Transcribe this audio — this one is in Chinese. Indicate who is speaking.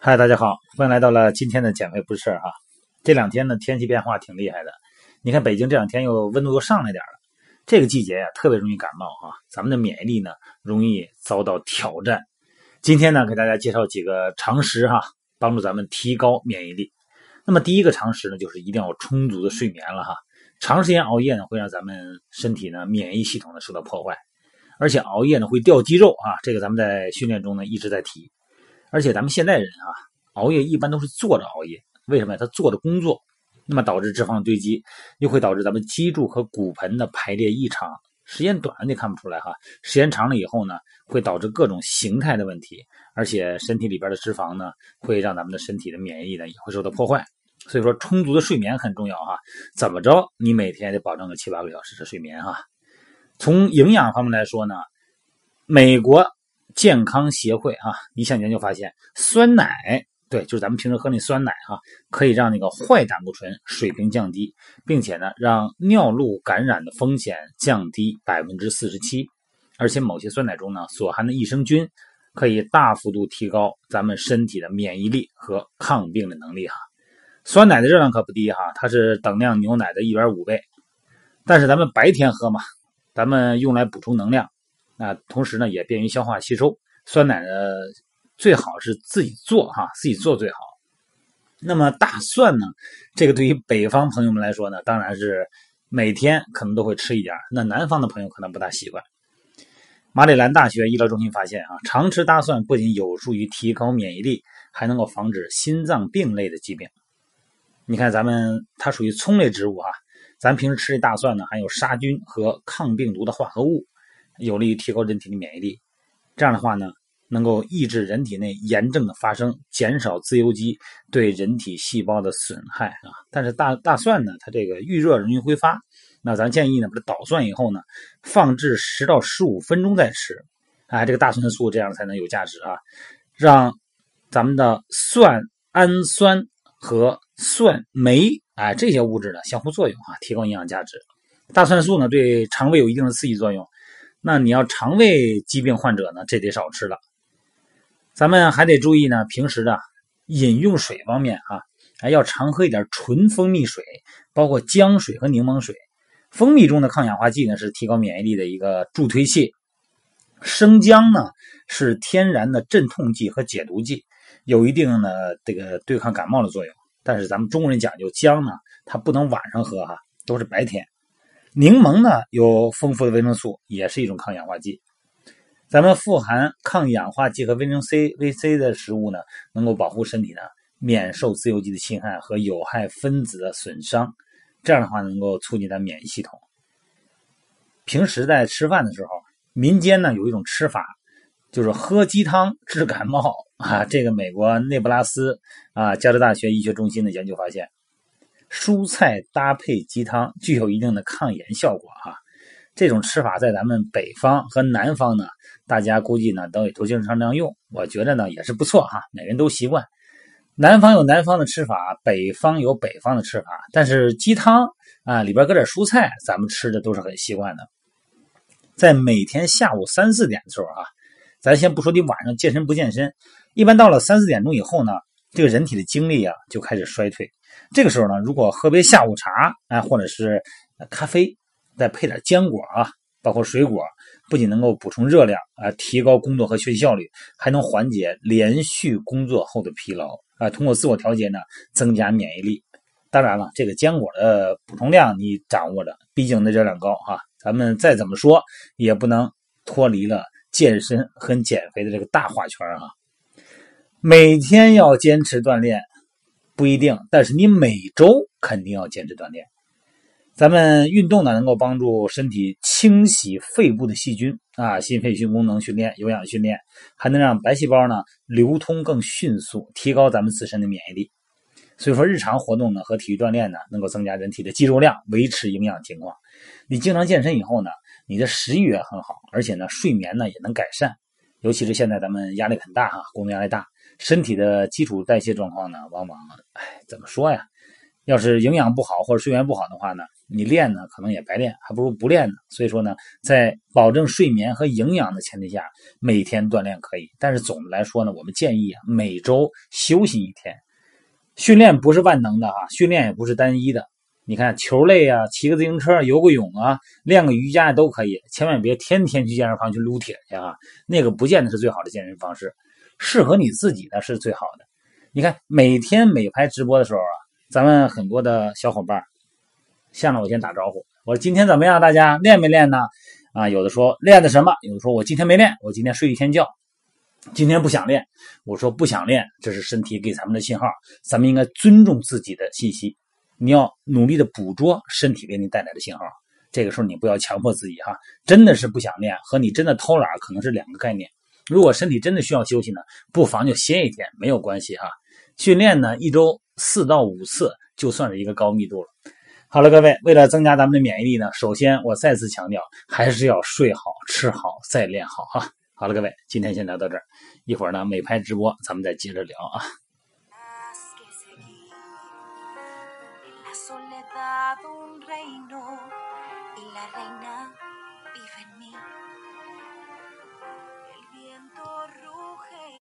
Speaker 1: 嗨，大家好，欢迎来到了今天的减肥不是事儿哈。这两天呢，天气变化挺厉害的。你看北京这两天又温度又上来点了，这个季节呀，特别容易感冒哈。咱们的免疫力呢，容易遭到挑战。今天呢，给大家介绍几个常识哈，帮助咱们提高免疫力。那么第一个常识呢，就是一定要充足的睡眠了哈。长时间熬夜呢，会让咱们身体呢免疫系统呢受到破坏，而且熬夜呢会掉肌肉啊。这个咱们在训练中呢一直在提。而且咱们现代人啊，熬夜一般都是坐着熬夜，为什么呀他做的工作，那么导致脂肪堆积，又会导致咱们脊柱和骨盆的排列异常。时间短了你看不出来哈，时间长了以后呢，会导致各种形态的问题，而且身体里边的脂肪呢，会让咱们的身体的免疫呢也会受到破坏。所以说，充足的睡眠很重要哈。怎么着，你每天得保证个七八个小时的睡眠哈。从营养方面来说呢，美国。健康协会啊，一项研究发现，酸奶对，就是咱们平时喝那酸奶哈，可以让那个坏胆固醇水平降低，并且呢，让尿路感染的风险降低百分之四十七。而且某些酸奶中呢，所含的益生菌可以大幅度提高咱们身体的免疫力和抗病的能力哈。酸奶的热量可不低哈，它是等量牛奶的一点五倍。但是咱们白天喝嘛，咱们用来补充能量。那同时呢，也便于消化吸收。酸奶呢，最好是自己做哈，自己做最好。那么大蒜呢，这个对于北方朋友们来说呢，当然是每天可能都会吃一点。那南方的朋友可能不大习惯。马里兰大学医疗中心发现啊，常吃大蒜不仅有助于提高免疫力，还能够防止心脏病类的疾病。你看，咱们它属于葱类植物啊，咱平时吃的大蒜呢，含有杀菌和抗病毒的化合物。有利于提高人体的免疫力，这样的话呢，能够抑制人体内炎症的发生，减少自由基对人体细胞的损害啊。但是大大蒜呢，它这个遇热容易挥发，那咱建议呢，把它捣蒜以后呢，放置十到十五分钟再吃，哎，这个大蒜素这样才能有价值啊，让咱们的蒜氨酸和蒜酶哎这些物质呢相互作用啊，提高营养价值。大蒜素呢，对肠胃有一定的刺激作用。那你要肠胃疾病患者呢，这得少吃了。咱们还得注意呢，平时的饮用水方面啊，还要常喝一点纯蜂蜜水，包括姜水和柠檬水。蜂蜜中的抗氧化剂呢，是提高免疫力的一个助推器。生姜呢，是天然的镇痛剂和解毒剂，有一定的这个对抗感冒的作用。但是咱们中国人讲究姜呢，它不能晚上喝哈，都是白天。柠檬呢有丰富的维生素，也是一种抗氧化剂。咱们富含抗氧化剂和维生素 C、维 C 的食物呢，能够保护身体呢免受自由基的侵害和有害分子的损伤。这样的话，能够促进咱免疫系统。平时在吃饭的时候，民间呢有一种吃法，就是喝鸡汤治感冒啊。这个美国内布拉斯啊加州大学医学中心的研究发现。蔬菜搭配鸡汤具有一定的抗炎效果哈，这种吃法在咱们北方和南方呢，大家估计呢都也都经常常用，我觉得呢也是不错哈，每个人都习惯。南方有南方的吃法，北方有北方的吃法，但是鸡汤啊里边搁点蔬菜，咱们吃的都是很习惯的。在每天下午三四点的时候啊，咱先不说你晚上健身不健身，一般到了三四点钟以后呢。这个人体的精力啊就开始衰退，这个时候呢，如果喝杯下午茶啊，或者是咖啡，再配点坚果啊，包括水果，不仅能够补充热量啊，提高工作和学习效率，还能缓解连续工作后的疲劳啊，通过自我调节呢，增加免疫力。当然了，这个坚果的补充量你掌握着，毕竟那热量高哈，咱们再怎么说也不能脱离了健身和减肥的这个大画圈啊。每天要坚持锻炼不一定，但是你每周肯定要坚持锻炼。咱们运动呢，能够帮助身体清洗肺部的细菌啊，心肺性功能训练、有氧训练，还能让白细胞呢流通更迅速，提高咱们自身的免疫力。所以说，日常活动呢和体育锻炼呢，能够增加人体的肌肉量，维持营养情况。你经常健身以后呢，你的食欲也很好，而且呢，睡眠呢也能改善。尤其是现在咱们压力很大哈，工作压力大。身体的基础代谢状况呢，往往哎，怎么说呀？要是营养不好或者睡眠不好的话呢，你练呢可能也白练，还不如不练呢。所以说呢，在保证睡眠和营养的前提下，每天锻炼可以。但是总的来说呢，我们建议啊，每周休息一天。训练不是万能的啊，训练也不是单一的。你看球类啊，骑个自行车、游个泳啊，练个瑜伽都可以。千万别天天去健身房去撸铁去啊，那个不见得是最好的健身方式。适合你自己的是最好的。你看每天美拍直播的时候啊。咱们很多的小伙伴向着我先打招呼，我说今天怎么样？大家练没练呢？啊，有的说练的什么？有的说我今天没练，我今天睡一天觉，今天不想练。我说不想练，这是身体给咱们的信号，咱们应该尊重自己的信息，你要努力的捕捉身体给你带来的信号。这个时候你不要强迫自己哈，真的是不想练和你真的偷懒可能是两个概念。如果身体真的需要休息呢，不妨就歇一天，没有关系哈。训练呢，一周。四到五次就算是一个高密度了。好了，各位，为了增加咱们的免疫力呢，首先我再次强调，还是要睡好、吃好，再练好哈。好了，各位，今天先聊到这儿，一会儿呢美拍直播，咱们再接着聊啊。